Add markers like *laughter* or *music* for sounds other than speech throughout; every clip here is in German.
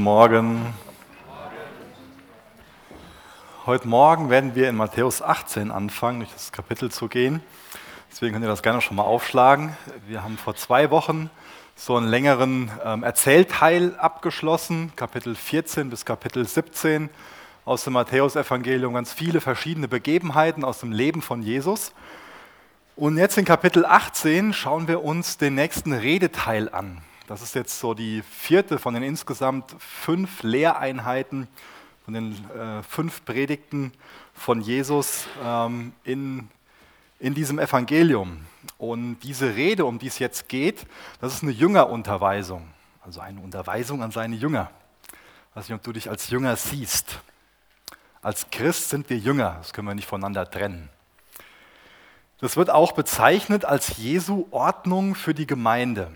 Morgen. Heute Morgen werden wir in Matthäus 18 anfangen, durch das Kapitel zu gehen. Deswegen könnt ihr das gerne schon mal aufschlagen. Wir haben vor zwei Wochen so einen längeren ähm, Erzählteil abgeschlossen, Kapitel 14 bis Kapitel 17 aus dem Matthäusevangelium, ganz viele verschiedene Begebenheiten aus dem Leben von Jesus. Und jetzt in Kapitel 18 schauen wir uns den nächsten Redeteil an. Das ist jetzt so die vierte von den insgesamt fünf Lehreinheiten, von den äh, fünf Predigten von Jesus ähm, in, in diesem Evangelium. Und diese Rede, um die es jetzt geht, das ist eine Jüngerunterweisung, also eine Unterweisung an seine Jünger. Ich weiß nicht, ob du dich als Jünger siehst. Als Christ sind wir Jünger, das können wir nicht voneinander trennen. Das wird auch bezeichnet als Jesu Ordnung für die Gemeinde.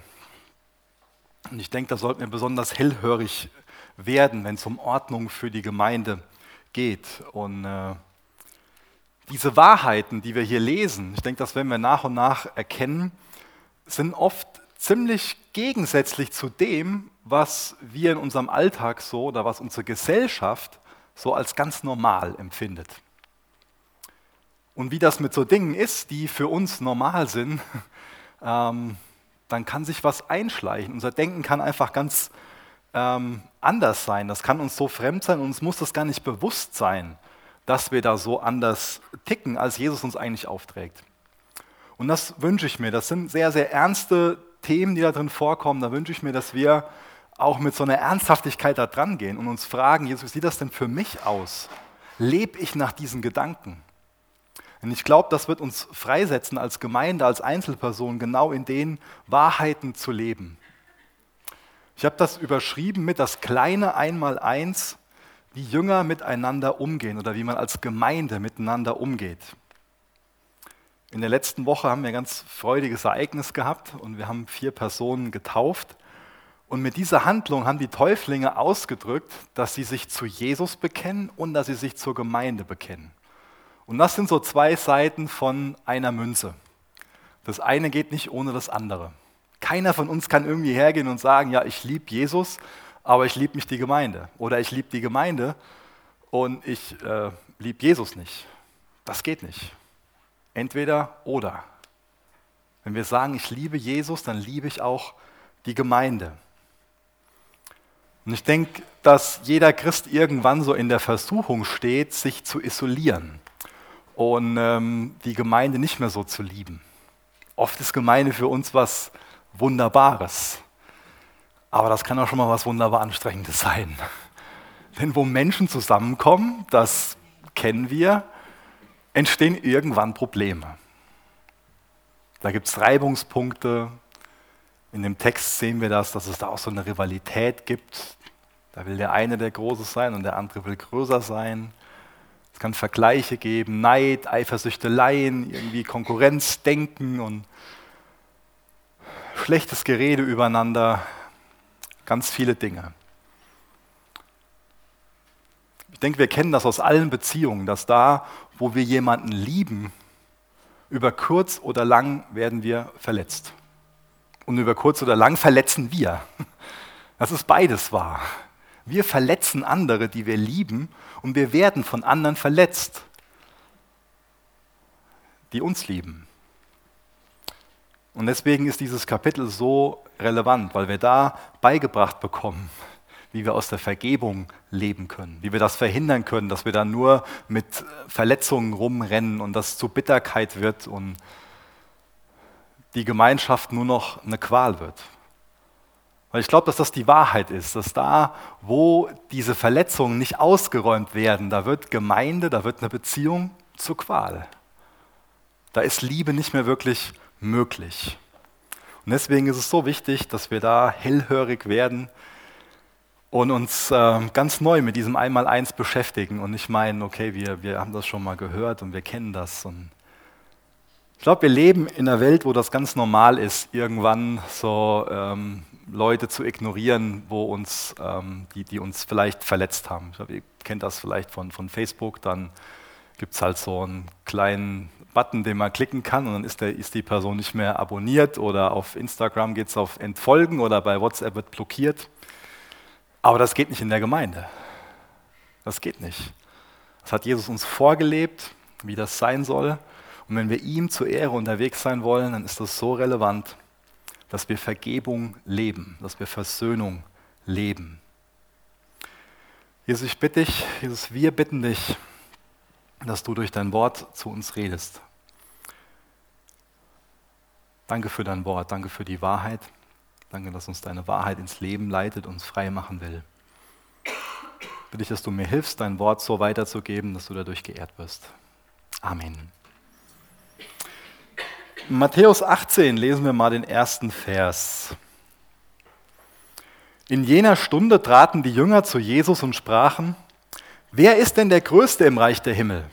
Und ich denke, da sollten wir besonders hellhörig werden, wenn es um Ordnung für die Gemeinde geht. Und äh, diese Wahrheiten, die wir hier lesen, ich denke, das werden wir nach und nach erkennen, sind oft ziemlich gegensätzlich zu dem, was wir in unserem Alltag so oder was unsere Gesellschaft so als ganz normal empfindet. Und wie das mit so Dingen ist, die für uns normal sind, *laughs* ähm, dann kann sich was einschleichen. Unser Denken kann einfach ganz ähm, anders sein. Das kann uns so fremd sein und uns muss das gar nicht bewusst sein, dass wir da so anders ticken, als Jesus uns eigentlich aufträgt. Und das wünsche ich mir. Das sind sehr, sehr ernste Themen, die da drin vorkommen. Da wünsche ich mir, dass wir auch mit so einer Ernsthaftigkeit da dran gehen und uns fragen, Jesus, wie sieht das denn für mich aus? Lebe ich nach diesen Gedanken? Und ich glaube, das wird uns freisetzen, als Gemeinde, als Einzelperson, genau in den Wahrheiten zu leben. Ich habe das überschrieben mit das kleine Einmaleins, wie Jünger miteinander umgehen oder wie man als Gemeinde miteinander umgeht. In der letzten Woche haben wir ein ganz freudiges Ereignis gehabt und wir haben vier Personen getauft. Und mit dieser Handlung haben die Täuflinge ausgedrückt, dass sie sich zu Jesus bekennen und dass sie sich zur Gemeinde bekennen. Und das sind so zwei Seiten von einer Münze. Das eine geht nicht ohne das andere. Keiner von uns kann irgendwie hergehen und sagen, ja, ich liebe Jesus, aber ich liebe mich die Gemeinde. Oder ich liebe die Gemeinde und ich äh, liebe Jesus nicht. Das geht nicht. Entweder oder. Wenn wir sagen, ich liebe Jesus, dann liebe ich auch die Gemeinde. Und ich denke, dass jeder Christ irgendwann so in der Versuchung steht, sich zu isolieren und ähm, die Gemeinde nicht mehr so zu lieben. Oft ist Gemeinde für uns was Wunderbares, aber das kann auch schon mal was wunderbar Anstrengendes sein. *laughs* Denn wo Menschen zusammenkommen, das kennen wir, entstehen irgendwann Probleme. Da gibt es Reibungspunkte. In dem Text sehen wir das, dass es da auch so eine Rivalität gibt. Da will der eine der Große sein und der andere will größer sein. Es kann Vergleiche geben, Neid, Eifersüchteleien, irgendwie Konkurrenzdenken und schlechtes Gerede übereinander, ganz viele Dinge. Ich denke, wir kennen das aus allen Beziehungen, dass da, wo wir jemanden lieben, über kurz oder lang werden wir verletzt. Und über kurz oder lang verletzen wir. Das ist beides wahr. Wir verletzen andere, die wir lieben, und wir werden von anderen verletzt, die uns lieben. Und deswegen ist dieses Kapitel so relevant, weil wir da beigebracht bekommen, wie wir aus der Vergebung leben können, wie wir das verhindern können, dass wir da nur mit Verletzungen rumrennen und das zu Bitterkeit wird und die Gemeinschaft nur noch eine Qual wird. Weil ich glaube, dass das die Wahrheit ist, dass da, wo diese Verletzungen nicht ausgeräumt werden, da wird Gemeinde, da wird eine Beziehung zur Qual. Da ist Liebe nicht mehr wirklich möglich. Und deswegen ist es so wichtig, dass wir da hellhörig werden und uns äh, ganz neu mit diesem Einmaleins beschäftigen und nicht meinen, okay, wir, wir haben das schon mal gehört und wir kennen das. Und ich glaube, wir leben in einer Welt, wo das ganz normal ist, irgendwann so ähm, Leute zu ignorieren, wo uns, ähm, die, die uns vielleicht verletzt haben. Ich glaube, ihr kennt das vielleicht von, von Facebook, dann gibt es halt so einen kleinen Button, den man klicken kann und dann ist, der, ist die Person nicht mehr abonniert oder auf Instagram geht es auf Entfolgen oder bei WhatsApp wird blockiert. Aber das geht nicht in der Gemeinde. Das geht nicht. Das hat Jesus uns vorgelebt, wie das sein soll. Und wenn wir ihm zur Ehre unterwegs sein wollen, dann ist das so relevant, dass wir Vergebung leben, dass wir Versöhnung leben. Jesus, ich bitte dich, Jesus, wir bitten dich, dass du durch dein Wort zu uns redest. Danke für dein Wort, danke für die Wahrheit. Danke, dass uns deine Wahrheit ins Leben leitet, uns frei machen will. Bitte ich, dass du mir hilfst, dein Wort so weiterzugeben, dass du dadurch geehrt wirst. Amen. Matthäus 18 lesen wir mal den ersten Vers. In jener Stunde traten die Jünger zu Jesus und sprachen, wer ist denn der Größte im Reich der Himmel?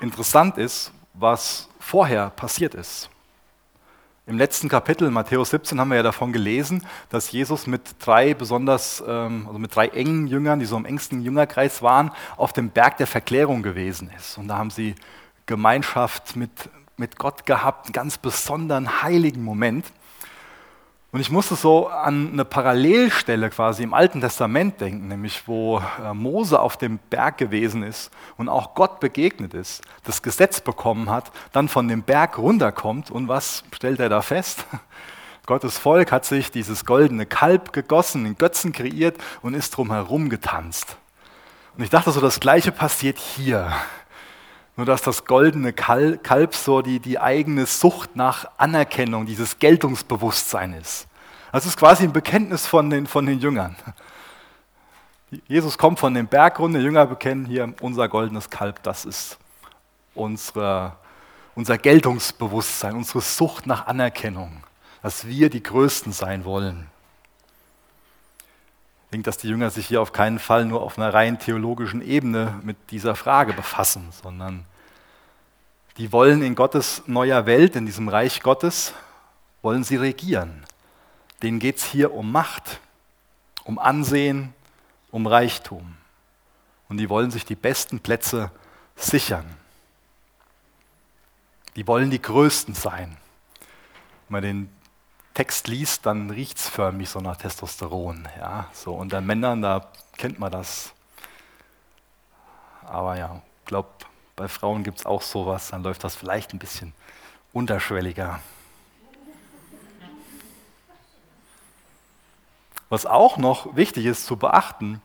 Interessant ist, was vorher passiert ist. Im letzten Kapitel, Matthäus 17, haben wir ja davon gelesen, dass Jesus mit drei besonders, ähm, also mit drei engen Jüngern, die so im engsten Jüngerkreis waren, auf dem Berg der Verklärung gewesen ist. Und da haben sie Gemeinschaft mit, mit Gott gehabt, einen ganz besonderen heiligen Moment. Und ich musste so an eine Parallelstelle quasi im Alten Testament denken, nämlich wo äh, Mose auf dem Berg gewesen ist und auch Gott begegnet ist, das Gesetz bekommen hat, dann von dem Berg runterkommt und was stellt er da fest? *laughs* Gottes Volk hat sich dieses goldene Kalb gegossen, den Götzen kreiert und ist drumherum getanzt. Und ich dachte so, das Gleiche passiert hier. Nur dass das goldene Kalb so die, die eigene Sucht nach Anerkennung, dieses Geltungsbewusstsein ist. Das ist quasi ein Bekenntnis von den, von den Jüngern. Jesus kommt von dem Berg runter, die Jünger bekennen hier unser goldenes Kalb, das ist unsere, unser Geltungsbewusstsein, unsere Sucht nach Anerkennung, dass wir die Größten sein wollen. Ich denke, dass die Jünger sich hier auf keinen Fall nur auf einer rein theologischen Ebene mit dieser Frage befassen, sondern die wollen in Gottes neuer Welt, in diesem Reich Gottes, wollen sie regieren. Denen geht es hier um Macht, um Ansehen, um Reichtum. Und die wollen sich die besten Plätze sichern. Die wollen die Größten sein. Wenn man den Text liest, dann riecht es förmlich so nach Testosteron. Ja? So unter Männern, da kennt man das. Aber ja, ich glaube, bei Frauen gibt es auch sowas, dann läuft das vielleicht ein bisschen unterschwelliger. Was auch noch wichtig ist zu beachten,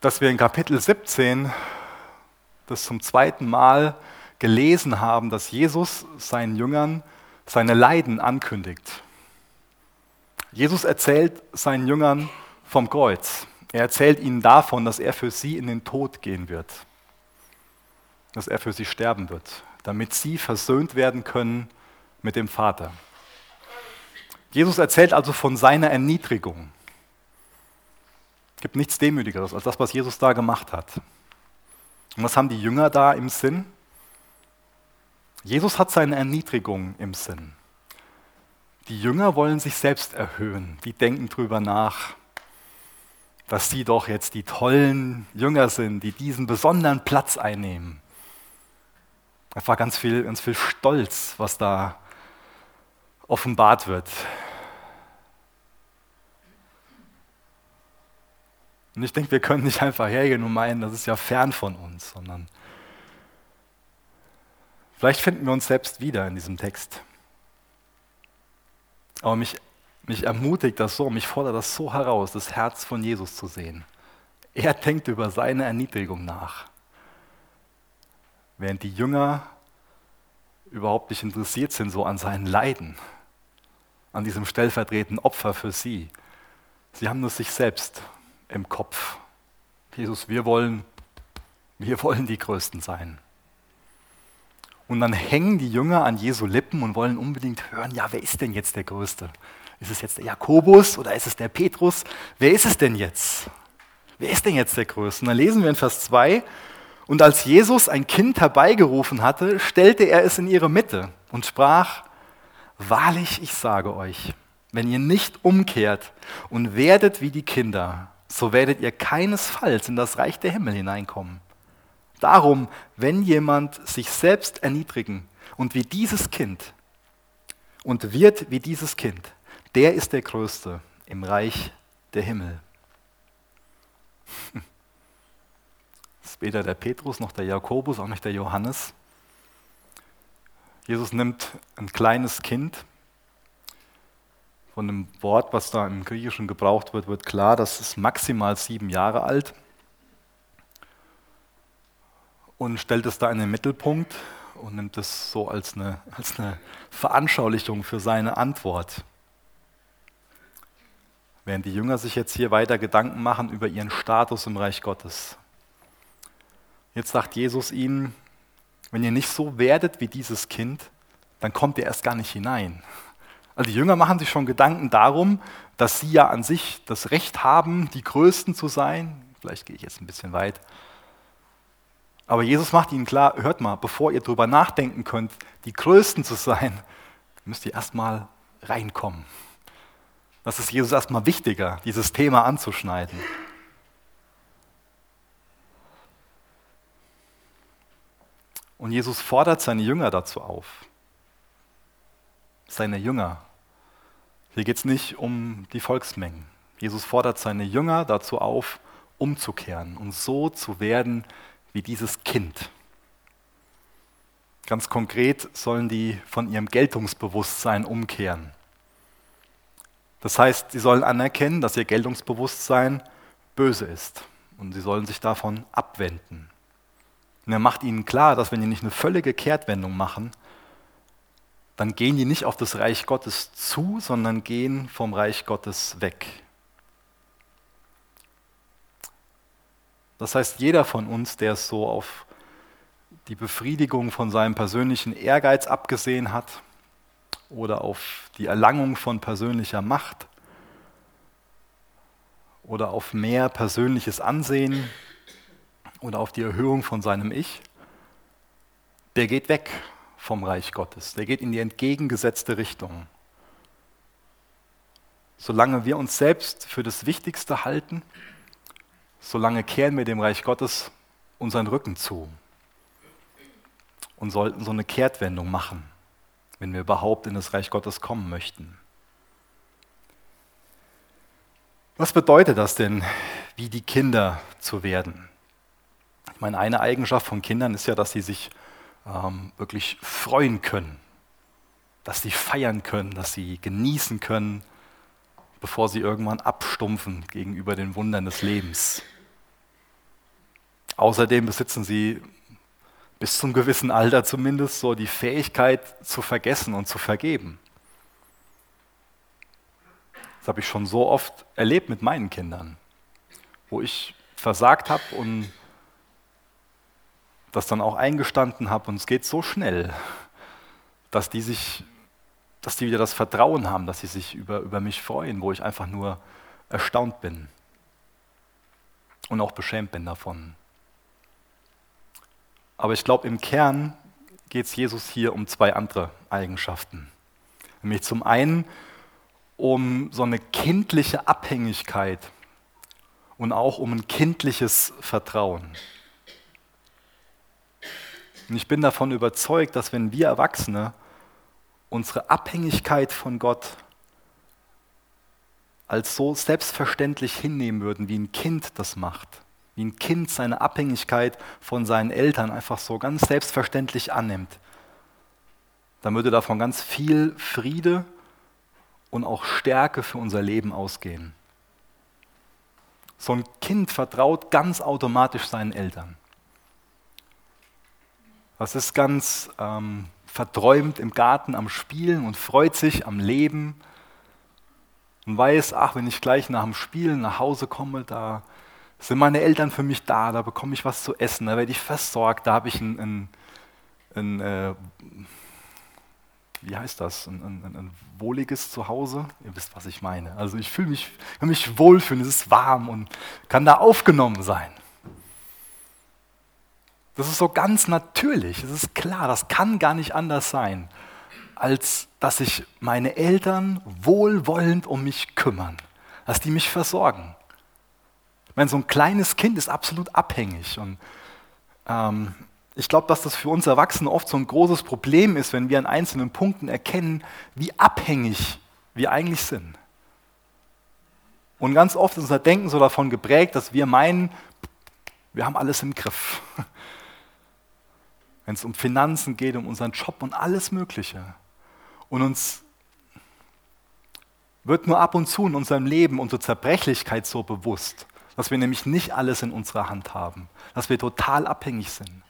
dass wir in Kapitel 17 das zum zweiten Mal gelesen haben, dass Jesus seinen Jüngern seine Leiden ankündigt. Jesus erzählt seinen Jüngern vom Kreuz. Er erzählt ihnen davon, dass er für sie in den Tod gehen wird, dass er für sie sterben wird, damit sie versöhnt werden können mit dem Vater. Jesus erzählt also von seiner Erniedrigung. Es gibt nichts Demütigeres als das, was Jesus da gemacht hat. Und was haben die Jünger da im Sinn? Jesus hat seine Erniedrigung im Sinn. Die Jünger wollen sich selbst erhöhen. Die denken drüber nach, dass sie doch jetzt die tollen Jünger sind, die diesen besonderen Platz einnehmen. Es war ganz viel, ganz viel Stolz, was da offenbart wird. Und ich denke, wir können nicht einfach hergehen und meinen, das ist ja fern von uns, sondern vielleicht finden wir uns selbst wieder in diesem Text. Aber mich, mich ermutigt das so, mich fordert das so heraus, das Herz von Jesus zu sehen. Er denkt über seine Erniedrigung nach. Während die Jünger überhaupt nicht interessiert sind so an seinen Leiden, an diesem stellvertretenden Opfer für sie. Sie haben nur sich selbst im Kopf. Jesus, wir wollen, wir wollen die Größten sein. Und dann hängen die Jünger an Jesu Lippen und wollen unbedingt hören, ja, wer ist denn jetzt der Größte? Ist es jetzt der Jakobus oder ist es der Petrus? Wer ist es denn jetzt? Wer ist denn jetzt der Größte? Und dann lesen wir in Vers 2, und als Jesus ein Kind herbeigerufen hatte, stellte er es in ihre Mitte und sprach, Wahrlich, ich sage euch, wenn ihr nicht umkehrt und werdet wie die Kinder, so werdet ihr keinesfalls in das Reich der Himmel hineinkommen. Darum, wenn jemand sich selbst erniedrigen und wie dieses Kind und wird wie dieses Kind, der ist der Größte im Reich der Himmel. *laughs* Weder der Petrus noch der Jakobus, auch nicht der Johannes. Jesus nimmt ein kleines Kind. Von dem Wort, was da im Griechischen gebraucht wird, wird klar, das ist maximal sieben Jahre alt und stellt es da in den Mittelpunkt und nimmt es so als eine, als eine Veranschaulichung für seine Antwort. Während die Jünger sich jetzt hier weiter Gedanken machen über ihren Status im Reich Gottes. Jetzt sagt Jesus ihnen, wenn ihr nicht so werdet wie dieses Kind, dann kommt ihr erst gar nicht hinein. Also die Jünger machen sich schon Gedanken darum, dass sie ja an sich das Recht haben, die Größten zu sein. Vielleicht gehe ich jetzt ein bisschen weit. Aber Jesus macht ihnen klar, hört mal, bevor ihr darüber nachdenken könnt, die Größten zu sein, müsst ihr erstmal reinkommen. Das ist Jesus erstmal wichtiger, dieses Thema anzuschneiden. Und Jesus fordert seine Jünger dazu auf. Seine Jünger. Hier geht es nicht um die Volksmengen. Jesus fordert seine Jünger dazu auf, umzukehren und so zu werden wie dieses Kind. Ganz konkret sollen die von ihrem Geltungsbewusstsein umkehren. Das heißt, sie sollen anerkennen, dass ihr Geltungsbewusstsein böse ist und sie sollen sich davon abwenden. Und er macht ihnen klar, dass wenn die nicht eine völlige Kehrtwendung machen, dann gehen die nicht auf das Reich Gottes zu, sondern gehen vom Reich Gottes weg. Das heißt, jeder von uns, der es so auf die Befriedigung von seinem persönlichen Ehrgeiz abgesehen hat oder auf die Erlangung von persönlicher Macht oder auf mehr persönliches Ansehen oder auf die Erhöhung von seinem Ich, der geht weg vom Reich Gottes, der geht in die entgegengesetzte Richtung. Solange wir uns selbst für das Wichtigste halten, solange kehren wir dem Reich Gottes unseren Rücken zu und sollten so eine Kehrtwendung machen, wenn wir überhaupt in das Reich Gottes kommen möchten. Was bedeutet das denn, wie die Kinder zu werden? Meine, eine Eigenschaft von Kindern ist ja, dass sie sich ähm, wirklich freuen können, dass sie feiern können, dass sie genießen können, bevor sie irgendwann abstumpfen gegenüber den Wundern des Lebens. Außerdem besitzen sie bis zum gewissen Alter zumindest so die Fähigkeit zu vergessen und zu vergeben. Das habe ich schon so oft erlebt mit meinen Kindern, wo ich versagt habe und das dann auch eingestanden habe und es geht so schnell, dass die sich dass die wieder das Vertrauen haben, dass sie sich über, über mich freuen, wo ich einfach nur erstaunt bin und auch beschämt bin davon. Aber ich glaube, im Kern geht es Jesus hier um zwei andere Eigenschaften. Nämlich zum einen um so eine kindliche Abhängigkeit und auch um ein kindliches Vertrauen. Und ich bin davon überzeugt, dass wenn wir Erwachsene unsere Abhängigkeit von Gott als so selbstverständlich hinnehmen würden, wie ein Kind das macht, wie ein Kind seine Abhängigkeit von seinen Eltern einfach so ganz selbstverständlich annimmt, dann würde davon ganz viel Friede und auch Stärke für unser Leben ausgehen. So ein Kind vertraut ganz automatisch seinen Eltern. Das ist ganz ähm, verträumt im Garten am Spielen und freut sich am Leben und weiß, ach, wenn ich gleich nach dem Spielen nach Hause komme, da sind meine Eltern für mich da, da bekomme ich was zu essen, da werde ich versorgt, da habe ich ein, ein, ein äh, wie heißt das, ein, ein, ein, wohliges Zuhause. Ihr wisst, was ich meine. Also ich fühle mich, fühl mich wohlfühlen, es ist warm und kann da aufgenommen sein. Das ist so ganz natürlich, es ist klar, das kann gar nicht anders sein, als dass sich meine Eltern wohlwollend um mich kümmern, dass die mich versorgen. Ich meine, so ein kleines Kind ist absolut abhängig. Und ähm, ich glaube, dass das für uns Erwachsene oft so ein großes Problem ist, wenn wir an einzelnen Punkten erkennen, wie abhängig wir eigentlich sind. Und ganz oft ist unser Denken so davon geprägt, dass wir meinen, wir haben alles im Griff. Wenn es um Finanzen geht, um unseren Job und alles Mögliche. Und uns wird nur ab und zu in unserem Leben unsere Zerbrechlichkeit so bewusst, dass wir nämlich nicht alles in unserer Hand haben, dass wir total abhängig sind.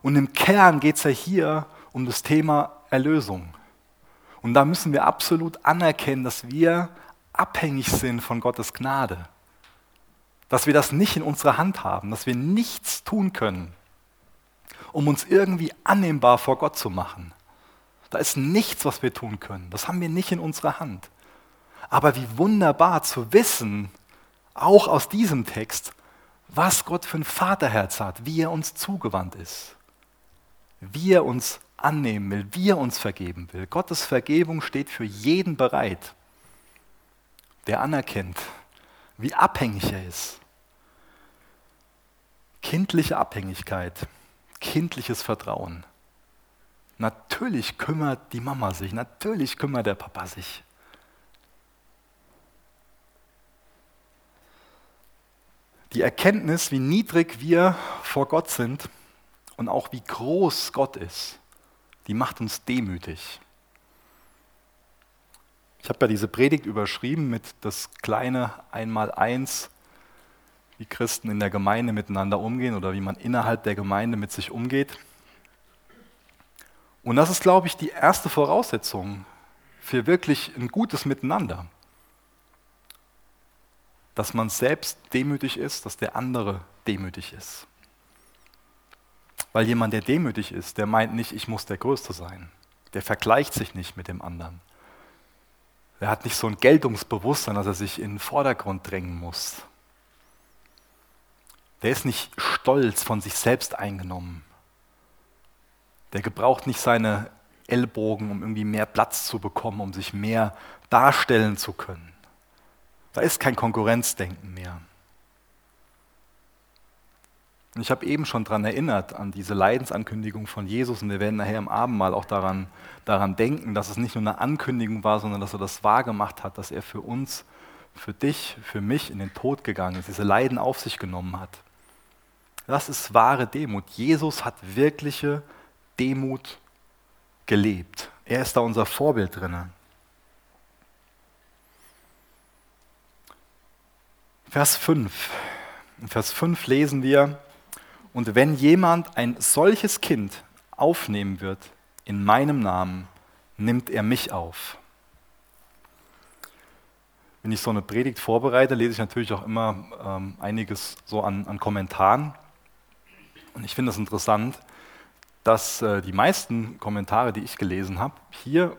Und im Kern geht es ja hier um das Thema Erlösung. Und da müssen wir absolut anerkennen, dass wir abhängig sind von Gottes Gnade. Dass wir das nicht in unserer Hand haben, dass wir nichts tun können, um uns irgendwie annehmbar vor Gott zu machen. Da ist nichts, was wir tun können. Das haben wir nicht in unserer Hand. Aber wie wunderbar zu wissen, auch aus diesem Text, was Gott für ein Vaterherz hat, wie er uns zugewandt ist, wie er uns annehmen will, wie er uns vergeben will. Gottes Vergebung steht für jeden bereit, der anerkennt, wie abhängig er ist. Kindliche Abhängigkeit, kindliches Vertrauen. Natürlich kümmert die Mama sich, natürlich kümmert der Papa sich. Die Erkenntnis, wie niedrig wir vor Gott sind und auch wie groß Gott ist, die macht uns demütig. Ich habe ja diese Predigt überschrieben mit das kleine Einmaleins, wie Christen in der Gemeinde miteinander umgehen oder wie man innerhalb der Gemeinde mit sich umgeht. Und das ist, glaube ich, die erste Voraussetzung für wirklich ein gutes Miteinander. Dass man selbst demütig ist, dass der andere demütig ist. Weil jemand, der demütig ist, der meint nicht, ich muss der Größte sein. Der vergleicht sich nicht mit dem anderen. Der hat nicht so ein Geltungsbewusstsein, dass er sich in den Vordergrund drängen muss. Der ist nicht stolz von sich selbst eingenommen. Der gebraucht nicht seine Ellbogen, um irgendwie mehr Platz zu bekommen, um sich mehr darstellen zu können. Da ist kein Konkurrenzdenken mehr. Und ich habe eben schon daran erinnert, an diese Leidensankündigung von Jesus. Und wir werden nachher im Abendmahl auch daran, daran denken, dass es nicht nur eine Ankündigung war, sondern dass er das wahrgemacht hat, dass er für uns, für dich, für mich in den Tod gegangen ist, diese Leiden auf sich genommen hat. Das ist wahre Demut. Jesus hat wirkliche Demut gelebt. Er ist da unser Vorbild drin. Vers 5. In Vers 5 lesen wir, und wenn jemand ein solches Kind aufnehmen wird in meinem Namen, nimmt er mich auf. Wenn ich so eine Predigt vorbereite, lese ich natürlich auch immer ähm, einiges so an, an, Kommentaren. Und ich finde es das interessant, dass äh, die meisten Kommentare, die ich gelesen habe, hier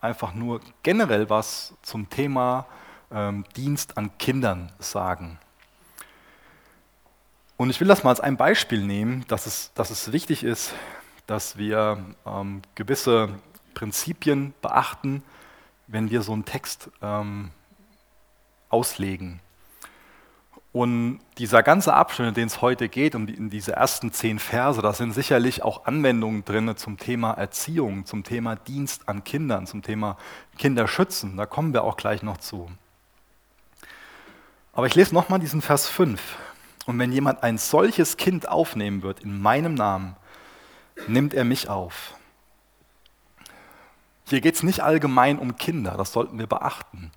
einfach nur generell was zum Thema ähm, Dienst an Kindern sagen. Und ich will das mal als ein Beispiel nehmen, dass es, dass es wichtig ist, dass wir ähm, gewisse Prinzipien beachten, wenn wir so einen Text ähm, auslegen. Und dieser ganze Abschnitt, in den es heute geht, um die, in diese ersten zehn Verse, da sind sicherlich auch Anwendungen drin zum Thema Erziehung, zum Thema Dienst an Kindern, zum Thema Kinderschützen. Da kommen wir auch gleich noch zu. Aber ich lese nochmal diesen Vers 5. Und wenn jemand ein solches Kind aufnehmen wird in meinem Namen, nimmt er mich auf. Hier geht es nicht allgemein um Kinder, das sollten wir beachten.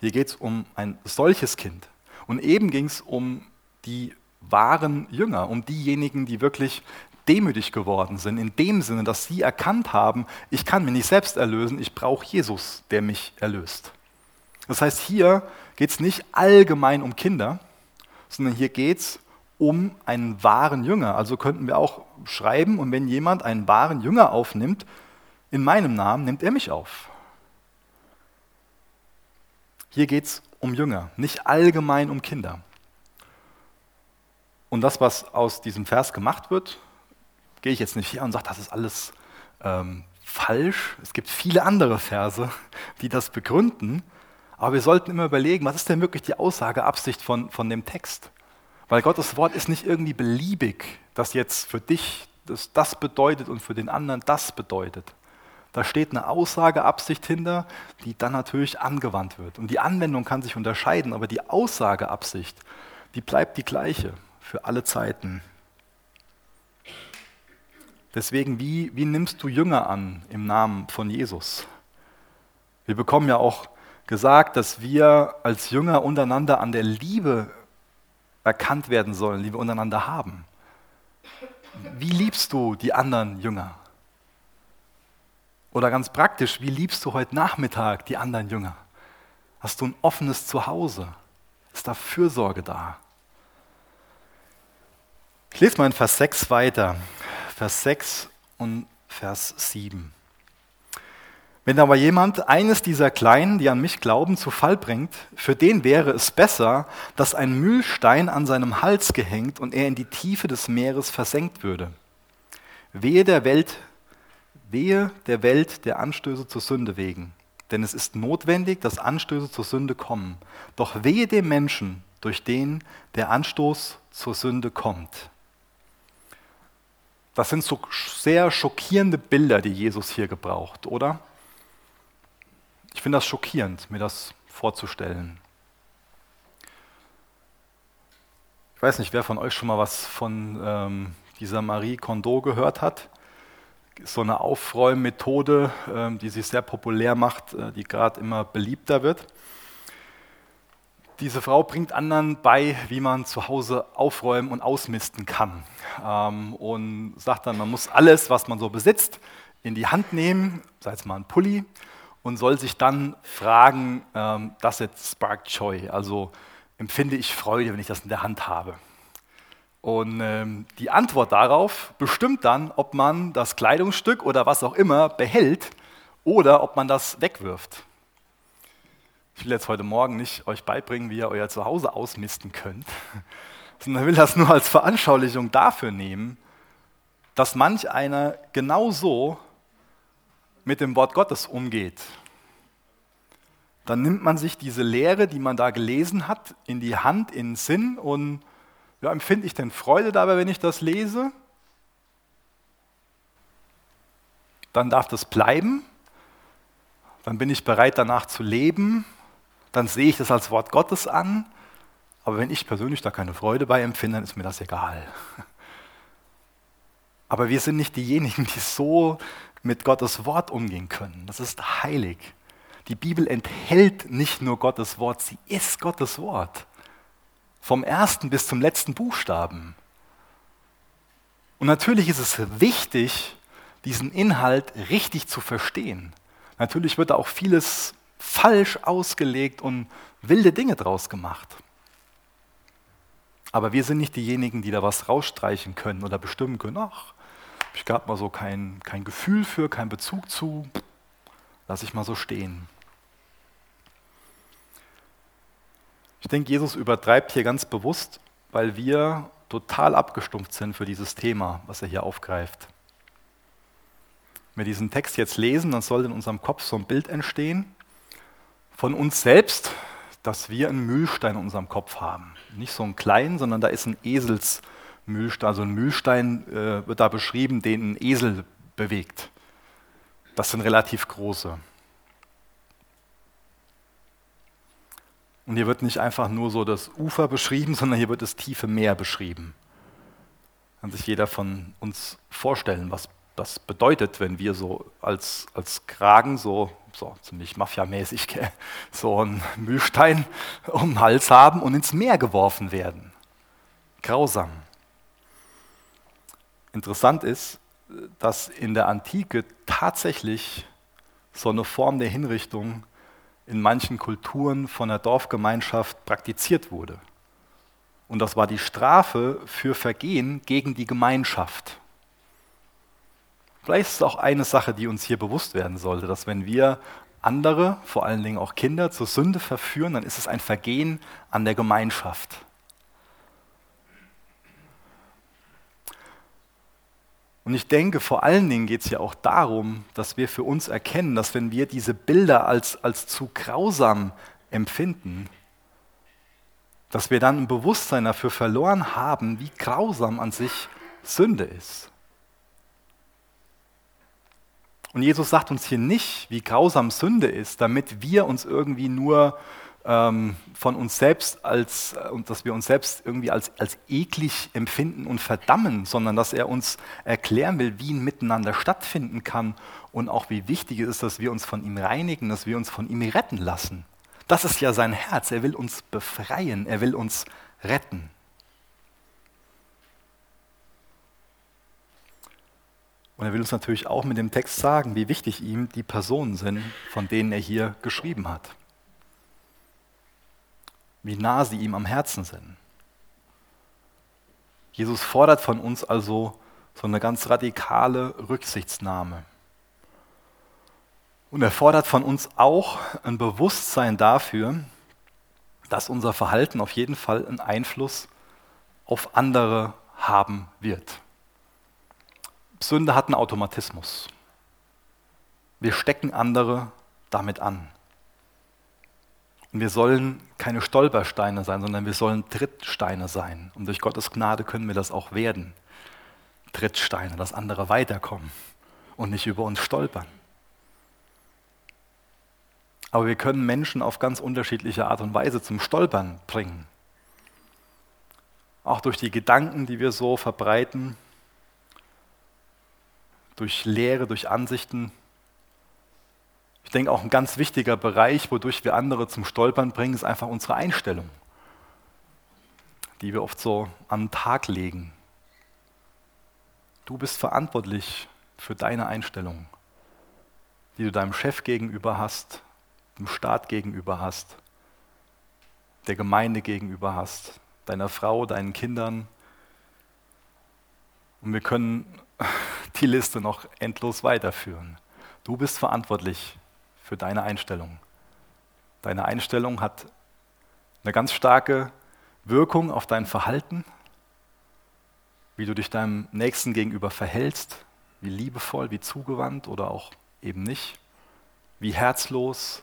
Hier geht es um ein solches Kind. Und eben ging es um die wahren Jünger, um diejenigen, die wirklich demütig geworden sind, in dem Sinne, dass sie erkannt haben, ich kann mich nicht selbst erlösen, ich brauche Jesus, der mich erlöst. Das heißt, hier geht es nicht allgemein um Kinder, sondern hier geht es um einen wahren Jünger. Also könnten wir auch schreiben, und wenn jemand einen wahren Jünger aufnimmt, in meinem Namen nimmt er mich auf. Hier geht es um Jünger, nicht allgemein um Kinder. Und das, was aus diesem Vers gemacht wird, gehe ich jetzt nicht hier und sage, das ist alles ähm, falsch. Es gibt viele andere Verse, *laughs* die das begründen. Aber wir sollten immer überlegen, was ist denn wirklich die Aussageabsicht von, von dem Text? Weil Gottes Wort ist nicht irgendwie beliebig, dass jetzt für dich das, das bedeutet und für den anderen das bedeutet. Da steht eine Aussageabsicht hinter, die dann natürlich angewandt wird. Und die Anwendung kann sich unterscheiden, aber die Aussageabsicht, die bleibt die gleiche für alle Zeiten. Deswegen, wie, wie nimmst du Jünger an im Namen von Jesus? Wir bekommen ja auch gesagt, dass wir als Jünger untereinander an der Liebe erkannt werden sollen, die wir untereinander haben. Wie liebst du die anderen Jünger? Oder ganz praktisch, wie liebst du heute Nachmittag die anderen Jünger? Hast du ein offenes Zuhause? Ist da Fürsorge da? Ich lese mal in Vers 6 weiter. Vers 6 und Vers 7. Wenn aber jemand eines dieser Kleinen, die an mich glauben, zu Fall bringt, für den wäre es besser, dass ein Mühlstein an seinem Hals gehängt und er in die Tiefe des Meeres versenkt würde. Wehe der Welt, wehe der Welt der Anstöße zur Sünde wegen. Denn es ist notwendig, dass Anstöße zur Sünde kommen. Doch wehe dem Menschen, durch den der Anstoß zur Sünde kommt. Das sind so sehr schockierende Bilder, die Jesus hier gebraucht, oder? Ich finde das schockierend, mir das vorzustellen. Ich weiß nicht, wer von euch schon mal was von ähm, dieser Marie Kondo gehört hat. So eine Aufräummethode, ähm, die sich sehr populär macht, äh, die gerade immer beliebter wird. Diese Frau bringt anderen bei, wie man zu Hause aufräumen und ausmisten kann. Ähm, und sagt dann, man muss alles, was man so besitzt, in die Hand nehmen, sei es mal ein Pulli, und soll sich dann fragen, ähm, das jetzt sparkt Joy, also empfinde ich Freude, wenn ich das in der Hand habe. Und ähm, die Antwort darauf bestimmt dann, ob man das Kleidungsstück oder was auch immer behält oder ob man das wegwirft. Ich will jetzt heute Morgen nicht euch beibringen, wie ihr euer Zuhause ausmisten könnt, *laughs* sondern will das nur als Veranschaulichung dafür nehmen, dass manch einer genauso mit dem Wort Gottes umgeht. Dann nimmt man sich diese Lehre, die man da gelesen hat, in die Hand, in den Sinn und ja, empfinde ich denn Freude dabei, wenn ich das lese? Dann darf das bleiben. Dann bin ich bereit, danach zu leben dann sehe ich das als Wort Gottes an. Aber wenn ich persönlich da keine Freude bei empfinde, dann ist mir das egal. *laughs* Aber wir sind nicht diejenigen, die so mit Gottes Wort umgehen können. Das ist heilig. Die Bibel enthält nicht nur Gottes Wort, sie ist Gottes Wort. Vom ersten bis zum letzten Buchstaben. Und natürlich ist es wichtig, diesen Inhalt richtig zu verstehen. Natürlich wird da auch vieles falsch ausgelegt und wilde Dinge draus gemacht. Aber wir sind nicht diejenigen, die da was rausstreichen können oder bestimmen können, ach, ich gab mal so kein, kein Gefühl für, keinen Bezug zu, lass ich mal so stehen. Ich denke, Jesus übertreibt hier ganz bewusst, weil wir total abgestumpft sind für dieses Thema, was er hier aufgreift. Wenn wir diesen Text jetzt lesen, dann soll in unserem Kopf so ein Bild entstehen von uns selbst, dass wir einen Mühlstein in unserem Kopf haben. Nicht so einen kleinen, sondern da ist ein Eselsmühlstein. Also ein Mühlstein äh, wird da beschrieben, den ein Esel bewegt. Das sind relativ große. Und hier wird nicht einfach nur so das Ufer beschrieben, sondern hier wird das tiefe Meer beschrieben. Kann sich jeder von uns vorstellen, was das bedeutet, wenn wir so als, als Kragen so, so ziemlich mafiamäßig so einen Mühlstein *laughs* um den Hals haben und ins Meer geworfen werden. Grausam. Interessant ist, dass in der Antike tatsächlich so eine Form der Hinrichtung in manchen Kulturen von der Dorfgemeinschaft praktiziert wurde. Und das war die Strafe für Vergehen gegen die Gemeinschaft. Vielleicht ist es auch eine Sache, die uns hier bewusst werden sollte, dass wenn wir andere, vor allen Dingen auch Kinder, zur Sünde verführen, dann ist es ein Vergehen an der Gemeinschaft. Und ich denke, vor allen Dingen geht es ja auch darum, dass wir für uns erkennen, dass wenn wir diese Bilder als, als zu grausam empfinden, dass wir dann ein Bewusstsein dafür verloren haben, wie grausam an sich Sünde ist. Und Jesus sagt uns hier nicht, wie grausam Sünde ist, damit wir uns irgendwie nur ähm, von uns selbst als, äh, und dass wir uns selbst irgendwie als, als eklig empfinden und verdammen, sondern dass er uns erklären will, wie ein Miteinander stattfinden kann und auch wie wichtig es ist, dass wir uns von ihm reinigen, dass wir uns von ihm retten lassen. Das ist ja sein Herz. Er will uns befreien, er will uns retten. Und er will uns natürlich auch mit dem Text sagen, wie wichtig ihm die Personen sind, von denen er hier geschrieben hat. Wie nah sie ihm am Herzen sind. Jesus fordert von uns also so eine ganz radikale Rücksichtsnahme. Und er fordert von uns auch ein Bewusstsein dafür, dass unser Verhalten auf jeden Fall einen Einfluss auf andere haben wird. Sünde hat einen Automatismus. Wir stecken andere damit an. Und wir sollen keine Stolpersteine sein, sondern wir sollen Trittsteine sein. Und durch Gottes Gnade können wir das auch werden. Trittsteine, dass andere weiterkommen und nicht über uns stolpern. Aber wir können Menschen auf ganz unterschiedliche Art und Weise zum Stolpern bringen. Auch durch die Gedanken, die wir so verbreiten, durch Lehre, durch Ansichten. Ich denke auch ein ganz wichtiger Bereich, wodurch wir andere zum Stolpern bringen, ist einfach unsere Einstellung, die wir oft so an den Tag legen. Du bist verantwortlich für deine Einstellung, die du deinem Chef gegenüber hast, dem Staat gegenüber hast, der Gemeinde gegenüber hast, deiner Frau, deinen Kindern. Und wir können *laughs* die Liste noch endlos weiterführen. Du bist verantwortlich für deine Einstellung. Deine Einstellung hat eine ganz starke Wirkung auf dein Verhalten, wie du dich deinem Nächsten gegenüber verhältst, wie liebevoll, wie zugewandt oder auch eben nicht, wie herzlos,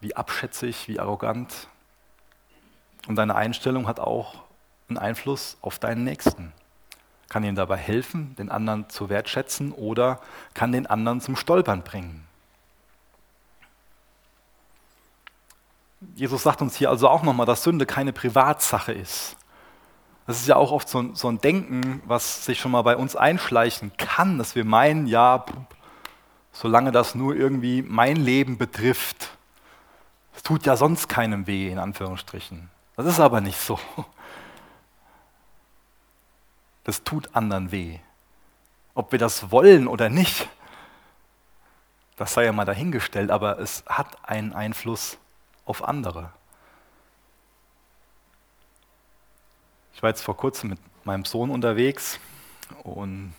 wie abschätzig, wie arrogant. Und deine Einstellung hat auch einen Einfluss auf deinen Nächsten kann ihm dabei helfen, den anderen zu wertschätzen oder kann den anderen zum Stolpern bringen. Jesus sagt uns hier also auch nochmal, dass Sünde keine Privatsache ist. Das ist ja auch oft so ein, so ein, Denken, was sich schon mal bei uns einschleichen kann, dass wir meinen, ja, solange das nur irgendwie mein Leben betrifft, es tut ja sonst keinem weh, in Anführungsstrichen. Das ist aber nicht so. Das tut anderen weh. Ob wir das wollen oder nicht, das sei ja mal dahingestellt, aber es hat einen Einfluss auf andere. Ich war jetzt vor kurzem mit meinem Sohn unterwegs und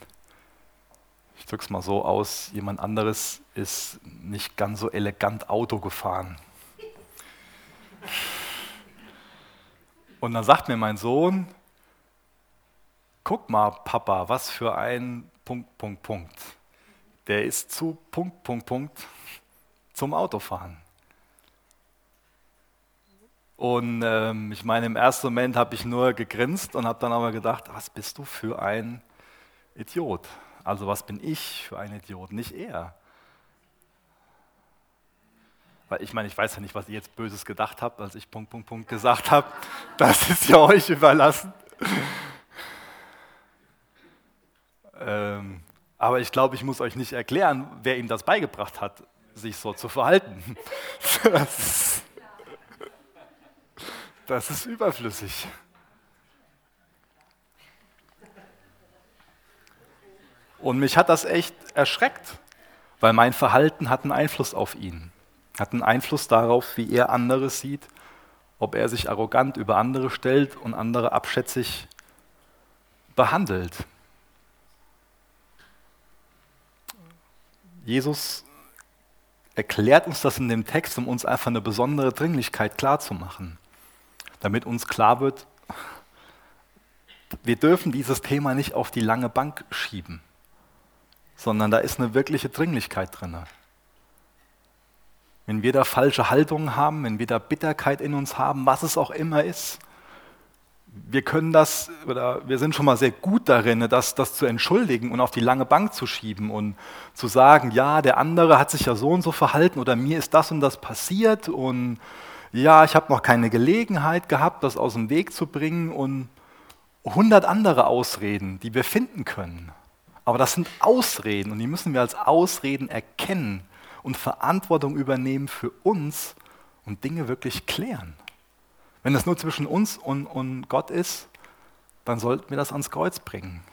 ich drücke es mal so aus, jemand anderes ist nicht ganz so elegant Auto gefahren. Und dann sagt mir mein Sohn, guck mal, Papa, was für ein Punkt, Punkt, Punkt. Der ist zu Punkt, Punkt, Punkt zum Autofahren. Und ähm, ich meine, im ersten Moment habe ich nur gegrinst und habe dann aber gedacht, was bist du für ein Idiot? Also was bin ich für ein Idiot, nicht er. Weil ich meine, ich weiß ja nicht, was ihr jetzt Böses gedacht habt, als ich Punkt, Punkt, Punkt gesagt habe. Das ist ja euch überlassen. Ähm, aber ich glaube, ich muss euch nicht erklären, wer ihm das beigebracht hat, sich so zu verhalten. *laughs* Das ist, das ist überflüssig. Und mich hat das echt erschreckt, weil mein Verhalten hat einen Einfluss auf ihn, hat einen Einfluss darauf, wie er andere sieht, ob er sich arrogant über andere stellt und andere abschätzig behandelt. Jesus erklärt uns das in dem Text, um uns einfach eine besondere Dringlichkeit klarzumachen, damit uns klar wird, wir dürfen dieses Thema nicht auf die lange Bank schieben, sondern da ist eine wirkliche Dringlichkeit drin. Wenn wir da falsche Haltungen haben, wenn wir da Bitterkeit in uns haben, was es auch immer ist, wir können das, oder wir sind schon mal sehr gut darin, das, das zu entschuldigen und auf die lange Bank zu schieben und zu sagen, ja, der andere hat sich ja so und so verhalten oder mir ist das und das passiert und ja, ich habe noch keine Gelegenheit gehabt, das aus dem Weg zu bringen und hundert andere Ausreden, die wir finden können. Aber das sind Ausreden und die müssen wir als Ausreden erkennen und Verantwortung übernehmen für uns und Dinge wirklich klären. Wenn das nur zwischen uns und, und Gott ist, dann sollten wir das ans Kreuz bringen.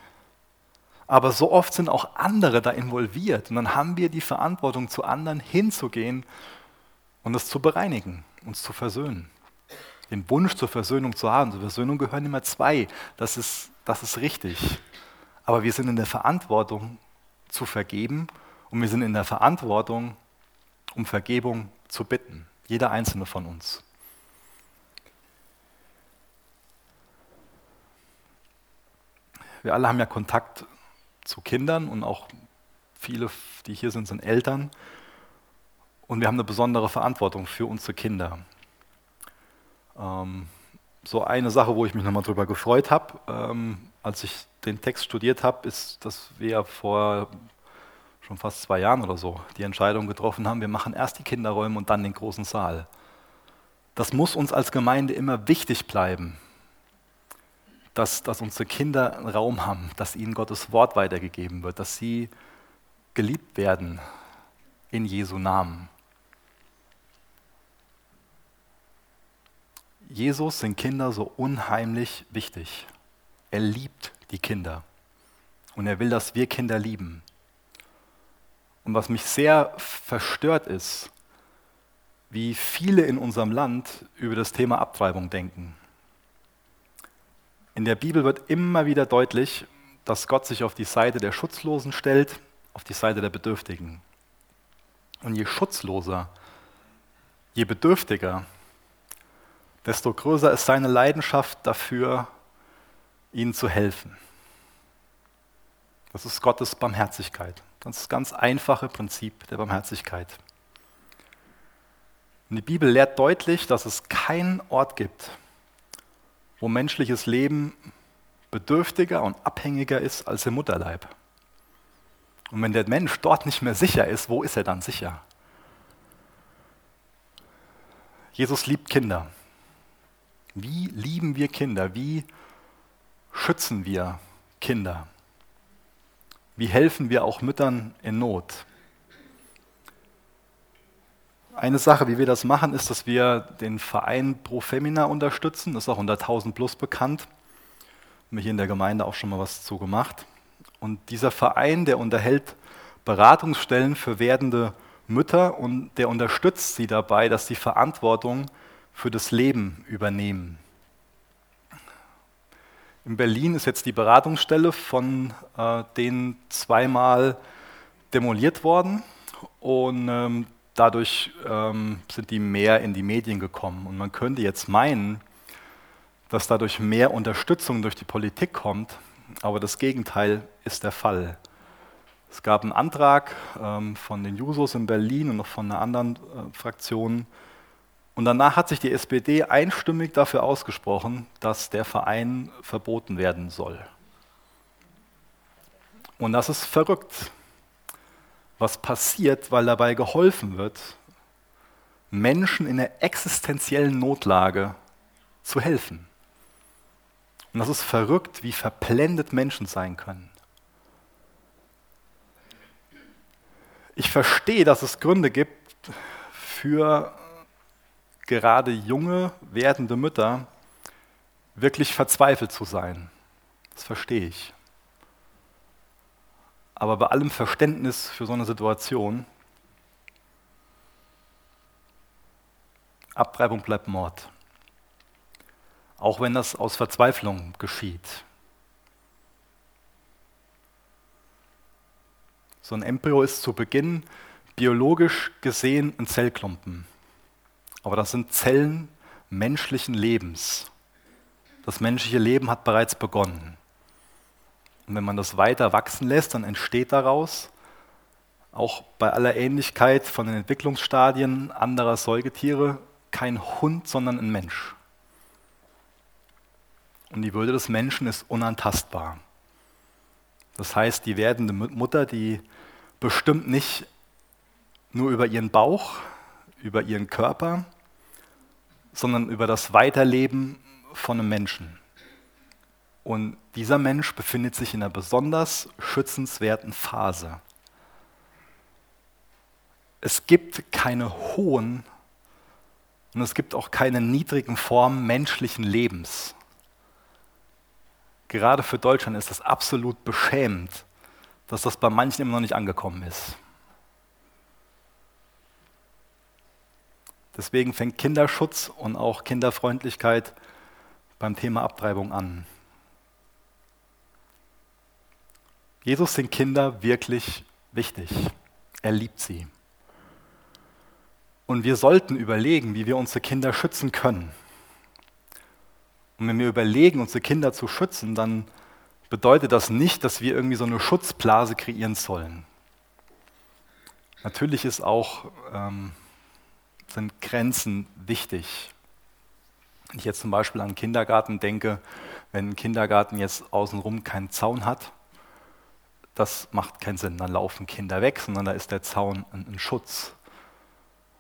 Aber so oft sind auch andere da involviert und dann haben wir die Verantwortung, zu anderen hinzugehen und es zu bereinigen, uns zu versöhnen. Den Wunsch zur Versöhnung zu haben. Zur Versöhnung gehören immer zwei. Das ist, das ist richtig. Aber wir sind in der Verantwortung zu vergeben und wir sind in der Verantwortung, um Vergebung zu bitten. Jeder einzelne von uns. Wir alle haben ja Kontakt zu Kindern und auch viele, die hier sind, sind Eltern. Und wir haben eine besondere Verantwortung für unsere Kinder. Ähm, so eine Sache, wo ich mich nochmal drüber gefreut habe, ähm, als ich den Text studiert habe, ist, dass wir vor schon fast zwei Jahren oder so die Entscheidung getroffen haben, wir machen erst die Kinderräume und dann den großen Saal. Das muss uns als Gemeinde immer wichtig bleiben, dass, dass unsere Kinder einen Raum haben, dass ihnen Gottes Wort weitergegeben wird, dass sie geliebt werden in Jesu Namen. Jesus sind Kinder so unheimlich wichtig. Er liebt die Kinder und er will, dass wir Kinder lieben. Und was mich sehr verstört ist, wie viele in unserem Land über das Thema Abtreibung denken. In der Bibel wird immer wieder deutlich, dass Gott sich auf die Seite der Schutzlosen stellt, auf die Seite der Bedürftigen. Und je schutzloser, je bedürftiger, desto größer ist seine Leidenschaft dafür, ihnen zu helfen. Das ist Gottes Barmherzigkeit. Das ist das ganz einfache Prinzip der Barmherzigkeit. Und die Bibel lehrt deutlich, dass es keinen Ort gibt, wo menschliches Leben bedürftiger und abhängiger ist als im Mutterleib. Und wenn der Mensch dort nicht mehr sicher ist, wo ist er dann sicher? Jesus liebt Kinder. Wie lieben wir Kinder? Wie schützen wir Kinder? Wie helfen wir auch Müttern in Not? Eine Sache, wie wir das machen, ist, dass wir den Verein Pro Femina unterstützen. Das ist auch unter 1000 Plus bekannt. Haben wir hier in der Gemeinde auch schon mal was zu gemacht. Und dieser Verein, der unterhält Beratungsstellen für werdende Mütter und der unterstützt sie dabei, dass sie Verantwortung für das Leben übernehmen. In Berlin ist jetzt die Beratungsstelle von äh, denen zweimal demoliert worden und ähm, dadurch ähm, sind die mehr in die Medien gekommen. Und man könnte jetzt meinen, dass dadurch mehr Unterstützung durch die Politik kommt, aber das Gegenteil ist der Fall. Es gab einen Antrag ähm, von den Jusos in Berlin und noch von einer anderen äh, Fraktion. Und danach hat sich die SPD einstimmig dafür ausgesprochen, dass der Verein verboten werden soll. Und das ist verrückt was passiert, weil dabei geholfen wird, Menschen in der existenziellen Notlage zu helfen. Und das ist verrückt, wie verblendet Menschen sein können. Ich verstehe, dass es Gründe gibt für gerade junge, werdende Mütter, wirklich verzweifelt zu sein. Das verstehe ich. Aber bei allem Verständnis für so eine Situation, Abtreibung bleibt Mord. Auch wenn das aus Verzweiflung geschieht. So ein Embryo ist zu Beginn biologisch gesehen ein Zellklumpen. Aber das sind Zellen menschlichen Lebens. Das menschliche Leben hat bereits begonnen. Und wenn man das weiter wachsen lässt, dann entsteht daraus, auch bei aller Ähnlichkeit von den Entwicklungsstadien anderer Säugetiere, kein Hund, sondern ein Mensch. und die Würde des Menschen ist unantastbar. Das heißt, die werdende Mutter, die bestimmt nicht nur über ihren Bauch, über ihren Körper, sondern über das Weiterleben von einem Menschen. Und dieser Mensch befindet sich in einer besonders schützenswerten Phase. Es gibt keine hohen und es gibt auch keine niedrigen Formen menschlichen Lebens. Gerade für Deutschland ist das absolut beschämend, dass das bei manchen immer noch nicht angekommen ist. Deswegen fängt Kinderschutz und auch Kinderfreundlichkeit beim Thema Abtreibung an. Jesus sind Kinder wirklich wichtig. Er liebt sie. Und wir sollten überlegen, wie wir unsere Kinder schützen können. Und wenn wir überlegen, unsere Kinder zu schützen, dann bedeutet das nicht, dass wir irgendwie so eine Schutzblase kreieren sollen. Natürlich ist auch, ähm, sind Grenzen wichtig. Wenn ich jetzt zum Beispiel an einen Kindergarten denke, wenn ein Kindergarten jetzt außenrum keinen Zaun hat, das macht keinen Sinn. Dann laufen Kinder weg, sondern da ist der Zaun ein, ein Schutz.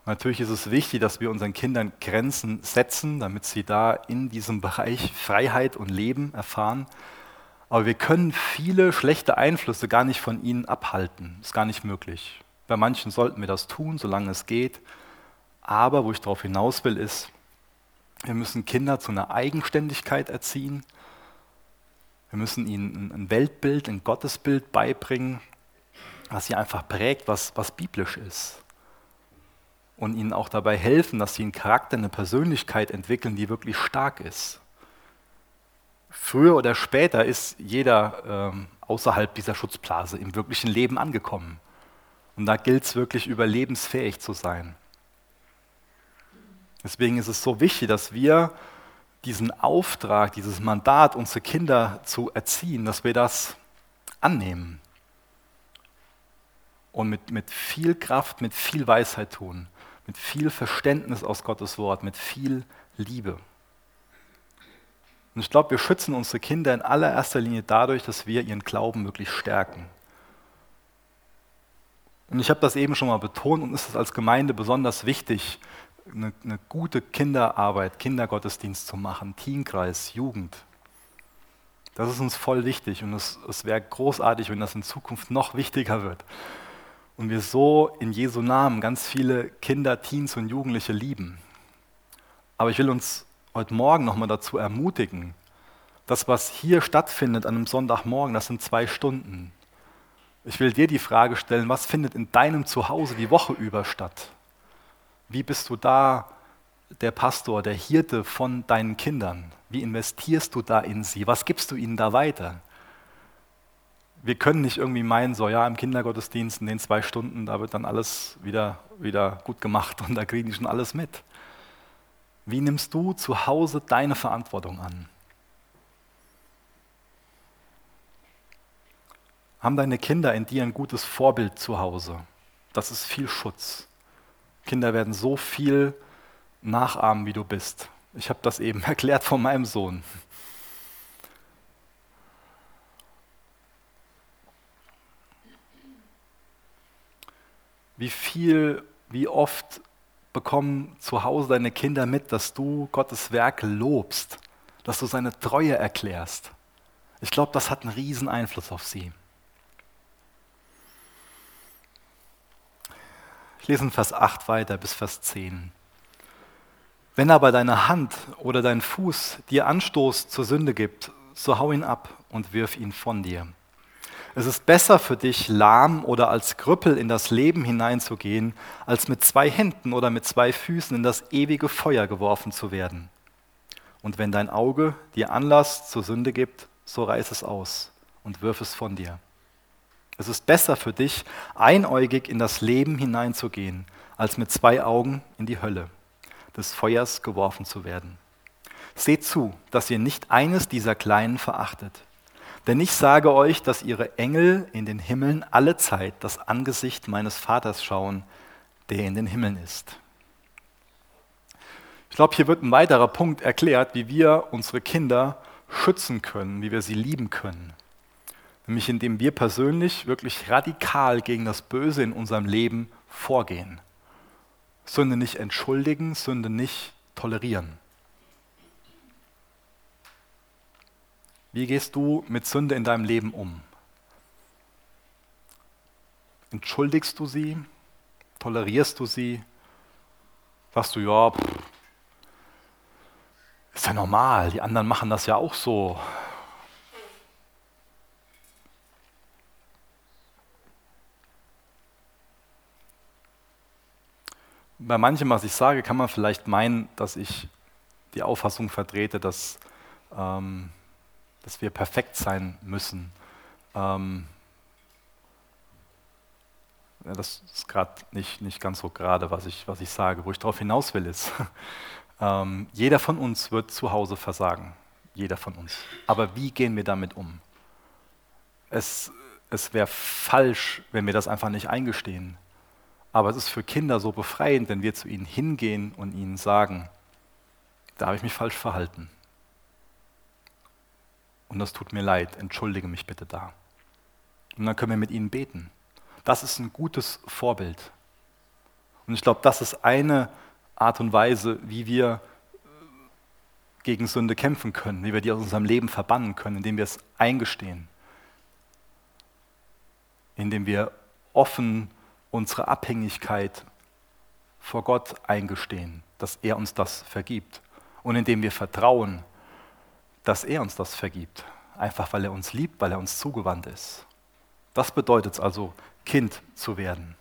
Natürlich ist es wichtig, dass wir unseren Kindern Grenzen setzen, damit sie da in diesem Bereich Freiheit und Leben erfahren. Aber wir können viele schlechte Einflüsse gar nicht von ihnen abhalten. Ist gar nicht möglich. Bei manchen sollten wir das tun, solange es geht. Aber wo ich darauf hinaus will, ist, wir müssen Kinder zu einer Eigenständigkeit erziehen. Wir müssen ihnen ein Weltbild, ein Gottesbild beibringen, was sie einfach prägt, was, was biblisch ist und ihnen auch dabei helfen, dass sie einen Charakter, eine Persönlichkeit entwickeln, die wirklich stark ist. Früher oder später ist jeder ähm, außerhalb dieser Schutzblase im wirklichen Leben angekommen. Und da gilt es wirklich überlebensfähig zu sein. Deswegen ist es so wichtig, dass wir diesen Auftrag, dieses Mandat, unsere Kinder zu erziehen, dass wir das annehmen und mit, mit viel Kraft, mit viel Weisheit tun mit viel Verständnis aus Gottes Wort, mit viel Liebe. Und ich glaube, wir schützen unsere Kinder in allererster Linie dadurch, dass wir ihren Glauben wirklich stärken. Und ich habe das eben schon mal betont und ist es als Gemeinde besonders wichtig, eine, eine, gute Kinderarbeit, Kindergottesdienst zu machen, Teenkreis, Jugend. Das ist uns voll wichtig und es, es wäre großartig, wenn das in Zukunft noch wichtiger wird und wir so in Jesu Namen ganz viele Kinder, Teens und Jugendliche lieben. Aber ich will uns heute Morgen nochmal dazu ermutigen, das, was hier stattfindet an einem Sonntagmorgen, das sind zwei Stunden. Ich will dir die Frage stellen, was findet in deinem Zuhause die Woche über statt? Wie bist du da der Pastor, der Hirte von deinen Kindern? Wie investierst du da in sie? Was gibst du ihnen da weiter? wir können nicht irgendwie meinen, so ja, im Kindergottesdienst in den zwei Stunden, da wird dann alles wieder, wieder gut gemacht und da kriegen die schon alles mit. Wie nimmst du zu Hause deine Verantwortung an? Haben deine Kinder in dir ein gutes Vorbild zu Hause? Das ist viel Schutz. Kinder werden so viel nachahmen, wie du bist. Ich habe das eben *laughs* erklärt von meinem Sohn. Wie viel, wie oft bekommen zu Hause deine Kinder mit, dass du Gottes Werk lobst, dass du seine Treue erklärst. Ich glaube, das hat einen riesen Einfluss auf sie. Ich lese in Vers 8 weiter bis Vers 10. Wenn aber deine Hand oder dein Fuß dir Anstoß zur Sünde gibt, so hau ihn ab und wirf ihn von dir. Es ist besser für dich, lahm oder als Krüppel in das Leben hineinzugehen, als mit zwei Händen oder mit zwei Füßen in das ewige Feuer geworfen zu werden. Und wenn dein Auge dir Anlass zur Sünde gibt, so reiß es aus und wirf es von dir. Es ist besser für dich, einäugig in das Leben hineinzugehen, als mit zwei Augen in die Hölle des Feuers geworfen zu werden. Seht zu, dass ihr nicht eines dieser Kleinen verachtet. Denn ich sage euch, dass ihre Engel in den Himmeln alle Zeit das Angesicht meines Vaters schauen, der in den Himmeln ist. Ich glaube, hier wird ein weiterer Punkt erklärt, wie wir unsere Kinder schützen können, wie wir sie lieben können. Nämlich indem wir persönlich wirklich radikal gegen das Böse in unserem Leben vorgehen. Sünde nicht entschuldigen, Sünde nicht tolerieren. Wie gehst du mit Sünde in deinem Leben um? Entschuldigst du sie? Tolerierst du sie? Sagst du, ja, pff, ist ja normal, die anderen machen das ja auch so. Bei manchem, was ich sage, kann man vielleicht meinen, dass ich die Auffassung vertrete, dass, ähm, dass wir perfekt sein müssen. Ähm, ja, das ist gerade nicht, nicht ganz so gerade, was ich, was ich sage. Wo ich darauf hinaus will, ist, *laughs* ähm, jeder von uns wird zu Hause versagen. Jeder von uns. Aber wie gehen wir damit um? Es, es wäre falsch, wenn wir das einfach nicht eingestehen. Aber es ist für Kinder so befreiend, wenn wir zu ihnen hingehen und ihnen sagen, da habe ich mich falsch verhalten. Und das tut mir leid, entschuldige mich bitte da. Und dann können wir mit ihnen beten. Das ist ein gutes Vorbild. Und ich glaube, das ist eine Art und Weise, wie wir äh, gegen Sünde kämpfen können, wie wir die aus unserem Leben verbannen können, indem wir es eingestehen, indem wir offen unsere Abhängigkeit vor Gott eingestehen, dass er uns das vergibt und indem wir vertrauen, dass er uns das vergibt, einfach weil er uns liebt, weil er uns zugewandt ist. Das bedeutet es also, Kind zu werden.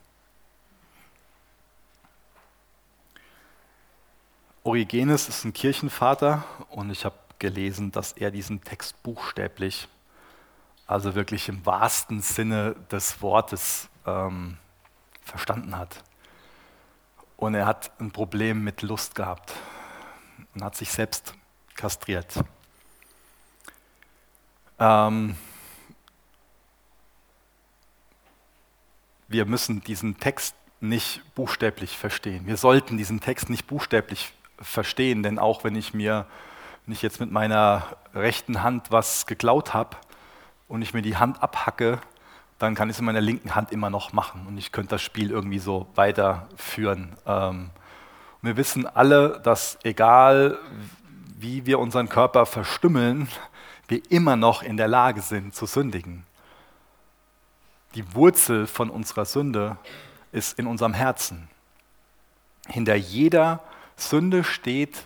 Origenes ist ein Kirchenvater und ich habe gelesen, dass er diesen Text buchstäblich, also wirklich im wahrsten Sinne des Wortes, ähm, verstanden hat. Und er hat ein Problem mit Lust gehabt und hat sich selbst kastriert. Ähm, wir müssen diesen Text nicht buchstäblich verstehen. Wir sollten diesen Text nicht buchstäblich verstehen, denn auch wenn ich mir, wenn ich jetzt mit meiner rechten Hand was geklaut habe und ich mir die Hand abhacke, dann kann ich es in meiner linken Hand immer noch machen und ich könnte das Spiel irgendwie so weiterführen. Ähm, wir wissen alle, dass egal wie wir unseren Körper verstümmeln, wir immer noch in der Lage sind zu sündigen die Wurzel von unserer Sünde ist in unserem Herzen. Hinter jeder Sünde steht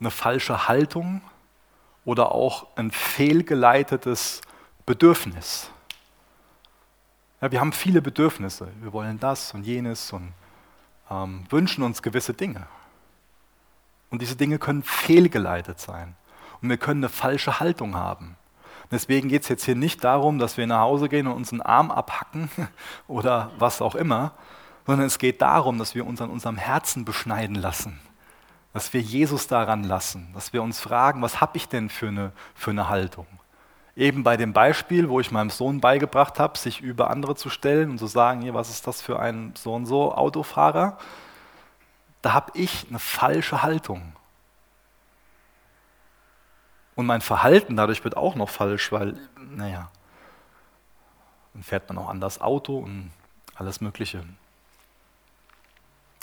eine falsche Haltung oder auch ein fehlgeleitetes Bedürfnis. Ja, wir haben viele Bedürfnisse. Wir wollen das und jenes und ähm, wünschen uns gewisse Dinge. Und diese Dinge können fehlgeleitet sein. Und wir können eine falsche Haltung haben. Deswegen geht es jetzt hier nicht darum, dass wir nach Hause gehen und uns einen Arm abhacken *laughs* oder was auch immer, sondern es geht darum, dass wir uns an unserem Herzen beschneiden lassen, dass wir Jesus daran lassen, dass wir uns fragen, was habe ich denn für eine, für eine Haltung? Eben bei dem Beispiel, wo ich meinem Sohn beigebracht habe, sich über andere zu stellen und zu sagen, hier, was ist das für ein so und so Autofahrer? Da habe ich eine falsche Haltung. Und mein Verhalten dadurch wird auch noch falsch, weil, naja, dann fährt man auch anders Auto und alles Mögliche.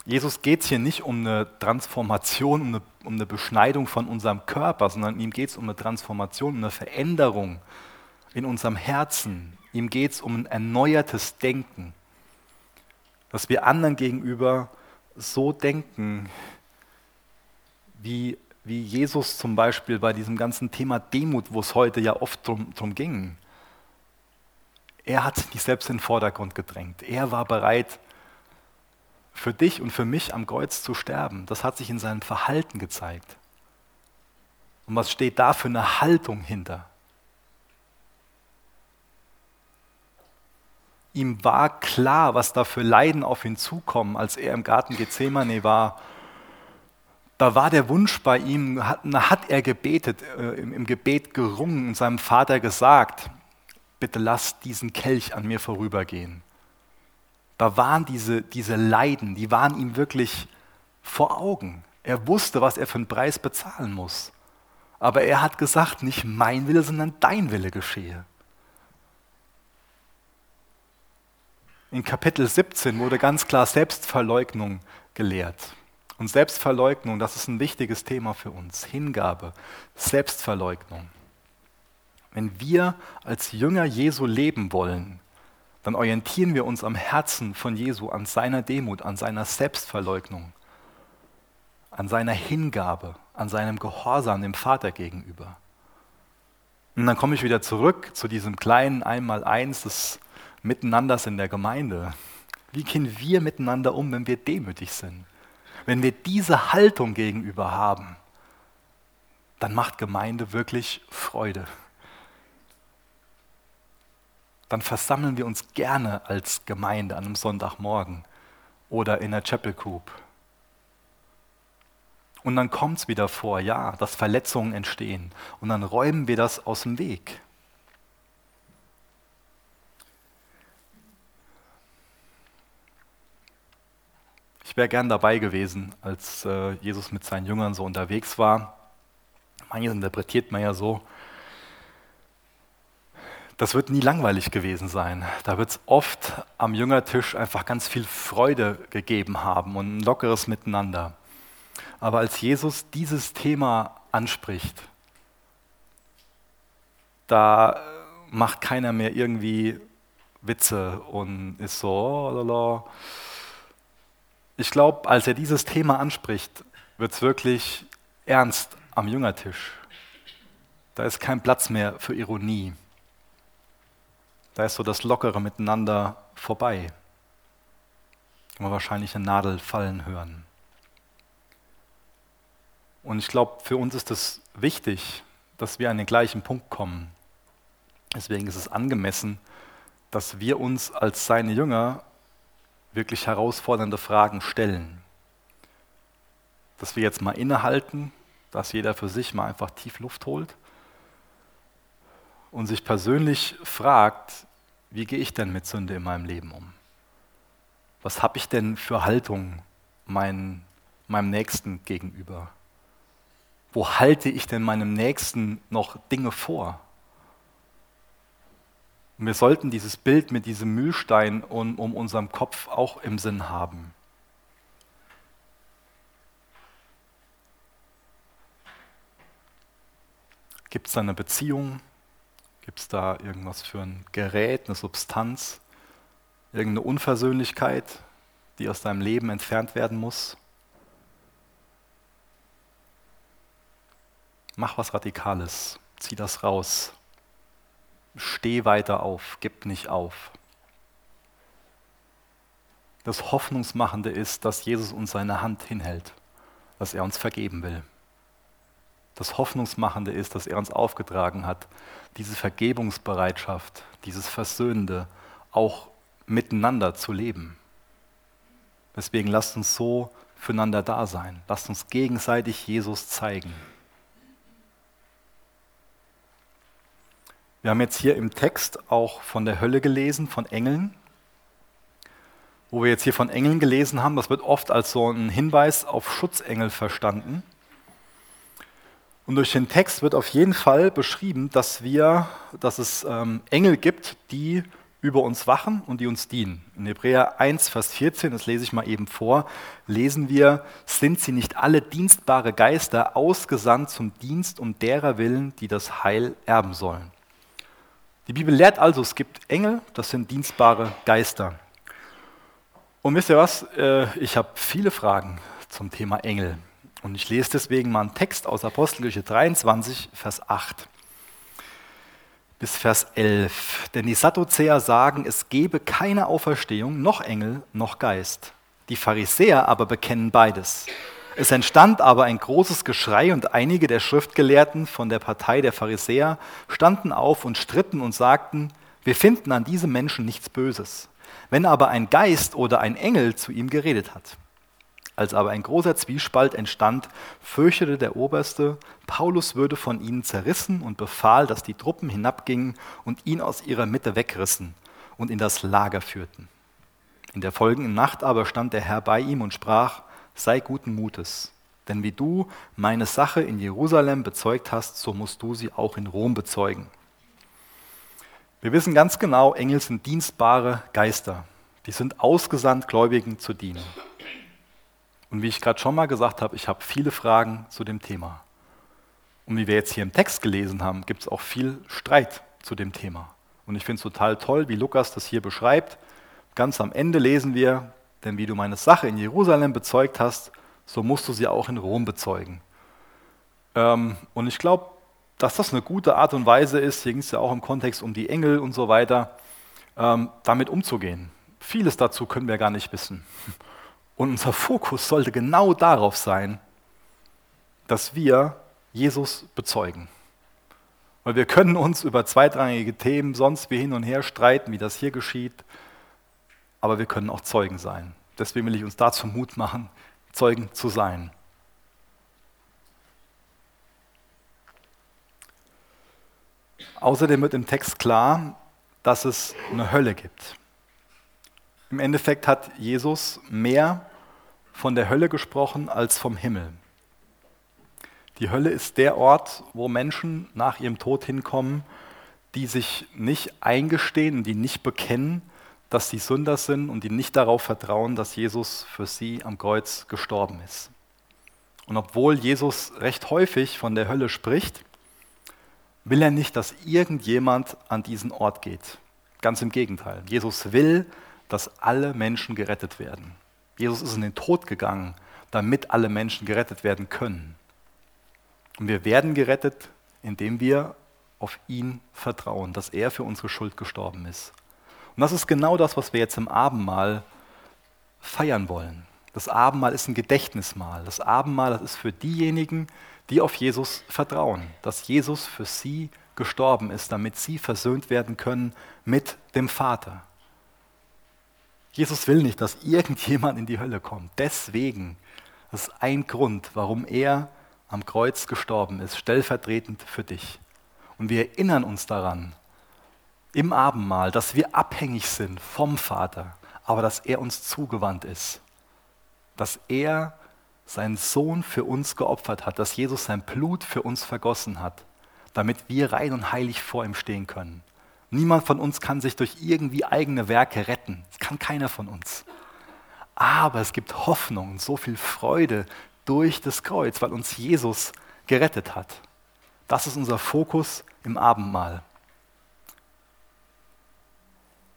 Jesus geht es hier nicht um eine Transformation, um eine, um eine Beschneidung von unserem Körper, sondern ihm geht es um eine Transformation, um eine Veränderung in unserem Herzen. Ihm geht es um ein erneuertes Denken, dass wir anderen gegenüber so denken, wie wie Jesus zum Beispiel bei diesem ganzen Thema Demut, wo es heute ja oft drum, drum ging. Er hat sich selbst in den Vordergrund gedrängt. Er war bereit, für dich und für mich am Kreuz zu sterben. Das hat sich in seinem Verhalten gezeigt. Und was steht da für eine Haltung hinter? Ihm war klar, was da für Leiden auf ihn zukommen, als er im Garten Gethsemane war da war der Wunsch bei ihm, hat, hat er gebetet, äh, im, im Gebet gerungen und seinem Vater gesagt, bitte lass diesen Kelch an mir vorübergehen. Da waren diese, diese Leiden, die waren ihm wirklich vor Augen. Er wusste, was er für einen Preis bezahlen muss. Aber er hat gesagt, nicht mein Wille, sondern dein Wille geschehe. In Kapitel 17 wurde ganz klar Selbstverleugnung gelehrt. Und Selbstverleugnung, das ist ein wichtiges Thema für uns. Hingabe, Selbstverleugnung. Wenn wir als Jünger Jesu leben wollen, dann orientieren wir uns am Herzen von Jesu, an seiner Demut, an seiner Selbstverleugnung, an seiner Hingabe, an seinem Gehorsam dem Vater gegenüber. Und dann komme ich wieder zurück zu diesem kleinen Einmaleins des Miteinanders in der Gemeinde. Wie gehen wir miteinander um, wenn wir demütig sind? Wenn wir diese Haltung gegenüber haben, dann macht Gemeinde wirklich Freude. Dann versammeln wir uns gerne als Gemeinde an einem Sonntagmorgen oder in der Chapel Group. Und dann kommt es wieder vor, ja, dass Verletzungen entstehen. Und dann räumen wir das aus dem Weg. Ich wäre gern dabei gewesen, als äh, Jesus mit seinen Jüngern so unterwegs war. Manches interpretiert man ja so. Das wird nie langweilig gewesen sein. Da wird es oft am Jüngertisch einfach ganz viel Freude gegeben haben und ein lockeres Miteinander. Aber als Jesus dieses Thema anspricht, da macht keiner mehr irgendwie Witze und ist so, oh, lala ich glaube, als er dieses Thema anspricht, wird es wirklich ernst am Jüngertisch. Da ist kein Platz mehr für Ironie. Da ist so das lockere Miteinander vorbei. Kann man wahrscheinlich eine Nadel fallen hören. Und ich glaube, für uns ist es wichtig, dass wir an den gleichen Punkt kommen. Deswegen ist es angemessen, dass wir uns als seine Jünger wirklich herausfordernde Fragen stellen. Dass wir jetzt mal innehalten, dass jeder für sich mal einfach tief Luft holt und sich persönlich fragt, wie gehe ich denn mit Sünde in meinem Leben um? Was habe ich denn für Haltung mein, meinem Nächsten gegenüber? Wo halte ich denn meinem Nächsten noch Dinge vor? Und wir sollten dieses Bild mit diesem Mühlstein um, um unserem Kopf auch im Sinn haben. Gibt es da eine Beziehung? Gibt es da irgendwas für ein Gerät, eine Substanz? Irgendeine Unversöhnlichkeit, die aus deinem Leben entfernt werden muss? Mach was Radikales, zieh das raus steh weiter auf, gib nicht auf. Das Hoffnungsmachende ist, dass Jesus uns seine Hand hinhält, dass er uns vergeben will. Das Hoffnungsmachende ist, dass er uns aufgetragen hat, diese Vergebungsbereitschaft, dieses Versöhnende auch miteinander zu leben. Deswegen lasst uns so füreinander da sein. Lasst uns gegenseitig Jesus zeigen. Wir haben jetzt hier im Text auch von der Hölle gelesen, von Engeln. Wo wir jetzt hier von Engeln gelesen haben, das wird oft als so ein Hinweis auf Schutzengel verstanden. Und durch den Text wird auf jeden Fall beschrieben, dass, wir, dass es ähm, Engel gibt, die über uns wachen und die uns dienen. In Hebräer 1, Vers 14, das lese ich mal eben vor, lesen wir, sind sie nicht alle dienstbare Geister ausgesandt zum Dienst um derer willen, die das Heil erben sollen. Die Bibel lehrt also, es gibt Engel, das sind dienstbare Geister. Und wisst ihr was? Äh, ich habe viele Fragen zum Thema Engel. Und ich lese deswegen mal einen Text aus Apostelgeschichte 23, Vers 8 bis Vers 11. Denn die Sadduzäer sagen, es gebe keine Auferstehung, noch Engel, noch Geist. Die Pharisäer aber bekennen beides. Es entstand aber ein großes Geschrei und einige der Schriftgelehrten von der Partei der Pharisäer standen auf und stritten und sagten, wir finden an diesem Menschen nichts Böses, wenn aber ein Geist oder ein Engel zu ihm geredet hat. Als aber ein großer Zwiespalt entstand, fürchtete der Oberste, Paulus würde von ihnen zerrissen und befahl, dass die Truppen hinabgingen und ihn aus ihrer Mitte wegrissen und in das Lager führten. In der folgenden Nacht aber stand der Herr bei ihm und sprach, sei guten Mutes, Denn wie du meine Sache in Jerusalem bezeugt hast, so musst du sie auch in Rom bezeugen. Wir wissen ganz genau, Engel sind dienstbare Geister. Die sind ausgesandt, Gläubigen zu dienen. Und wie ich gerade schon mal gesagt habe, ich habe viele Fragen zu dem Thema. Und wie wir jetzt hier im Text gelesen haben, gibt es auch viel Streit zu dem Thema. Und ich finde es total toll, wie Lukas das hier beschreibt. Ganz am Ende lesen wir, denn wie du meine Sache in Jerusalem bezeugt hast, so musst du sie auch in Rom bezeugen. Ähm, und ich glaube, dass das eine gute Art und Weise ist, hier ging es ja auch im Kontext um die Engel und so weiter, ähm, damit umzugehen. Vieles dazu können wir gar nicht wissen. Und unser Fokus sollte genau darauf sein, dass wir Jesus bezeugen. Weil wir können uns über zweitrangige Themen sonst wie hin und her streiten, wie das hier geschieht, aber wir können auch Zeugen sein. Deswegen will ich uns dazu Mut machen, Zeugen zu sein. Außerdem wird im Text klar, dass es eine Hölle gibt. Im Endeffekt hat Jesus mehr von der Hölle gesprochen als vom Himmel. Die Hölle ist der Ort, wo Menschen nach ihrem Tod hinkommen, die sich nicht eingestehen, die nicht bekennen, dass sie Sünder sind und die nicht darauf vertrauen, dass Jesus für sie am Kreuz gestorben ist. Und obwohl Jesus recht häufig von der Hölle spricht, will er nicht, dass irgendjemand an diesen Ort geht. Ganz im Gegenteil. Jesus will, dass alle Menschen gerettet werden. Jesus ist in den Tod gegangen, damit alle Menschen gerettet werden können. Und wir werden gerettet, indem wir auf ihn vertrauen, dass er für unsere Schuld gestorben ist. Und das ist genau das, was wir jetzt im Abendmahl feiern wollen. Das Abendmahl ist ein Gedächtnismahl. Das Abendmahl, das ist für diejenigen, die auf Jesus vertrauen, dass Jesus für sie gestorben ist, damit sie versöhnt werden können mit dem Vater. Jesus will nicht, dass irgendjemand in die Hölle kommt. Deswegen, das ist ein Grund, warum er am Kreuz gestorben ist, stellvertretend für dich. Und wir erinnern uns daran im Abendmahl, dass wir abhängig sind vom Vater, aber dass er uns zugewandt ist. Dass er seinen Sohn für uns geopfert hat, dass Jesus sein Blut für uns vergossen hat, damit wir rein und heilig vor ihm stehen können. Niemand von uns kann sich durch irgendwie eigene Werke retten. Das kann keiner von uns. Aber es gibt Hoffnung und so viel Freude durch das Kreuz, weil uns Jesus gerettet hat. Das ist unser Fokus im Abendmahl.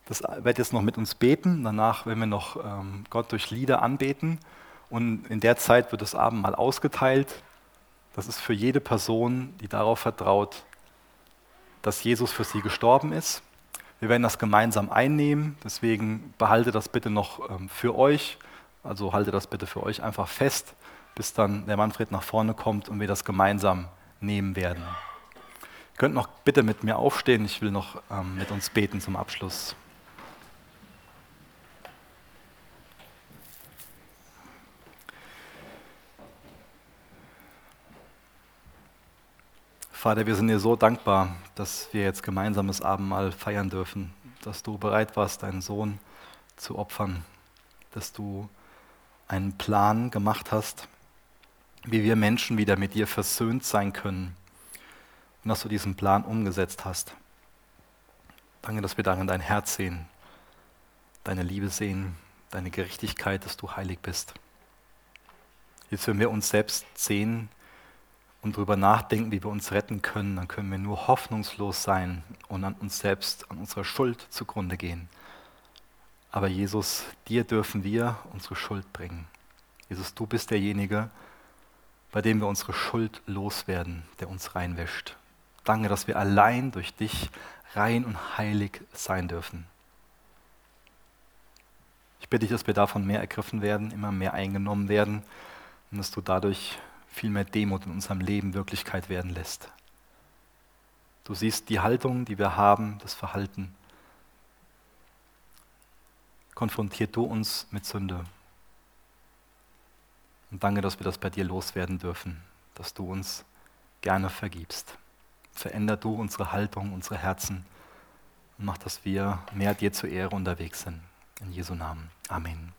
Das wird jetzt noch mit uns beten. Danach werden wir noch ähm, Gott durch Lieder anbeten. Und in der Zeit wird das Abendmahl ausgeteilt. Das ist für jede Person, die darauf vertraut, dass Jesus für sie gestorben ist. Wir werden das gemeinsam einnehmen, deswegen behalte das bitte noch ähm, für euch. Also halte das bitte für euch einfach fest, bis dann der Manfred nach vorne kommt und wir das gemeinsam nehmen werden. Ihr könnt noch bitte mit mir aufstehen, ich will noch ähm, mit uns beten zum Abschluss. Vater, wir sind dir so dankbar, dass wir jetzt gemeinsames Abendmahl feiern dürfen, dass du bereit warst, deinen Sohn zu opfern, dass du einen Plan gemacht hast, wie wir Menschen wieder mit dir versöhnt sein können und dass du diesen Plan umgesetzt hast. Danke, dass wir darin dein Herz sehen, deine Liebe sehen, deine Gerechtigkeit, dass du heilig bist. Jetzt, wenn wir uns selbst sehen, und darüber nachdenken, wie wir uns retten können, dann können wir nur hoffnungslos sein und an uns selbst, an unserer Schuld zugrunde gehen. Aber Jesus, dir dürfen wir unsere Schuld bringen. Jesus, du bist derjenige, bei dem wir unsere Schuld loswerden, der uns reinwäscht. Danke, dass wir allein durch dich rein und heilig sein dürfen. Ich bitte dich, dass wir davon mehr ergriffen werden, immer mehr eingenommen werden und dass du dadurch viel mehr Demut in unserem Leben Wirklichkeit werden lässt. Du siehst die Haltung, die wir haben, das Verhalten. Konfrontiert du uns mit Sünde. Und danke, dass wir das bei dir loswerden dürfen, dass du uns gerne vergibst. Veränder du unsere Haltung, unsere Herzen und mach, dass wir mehr dir zur Ehre unterwegs sind. In Jesu Namen. Amen.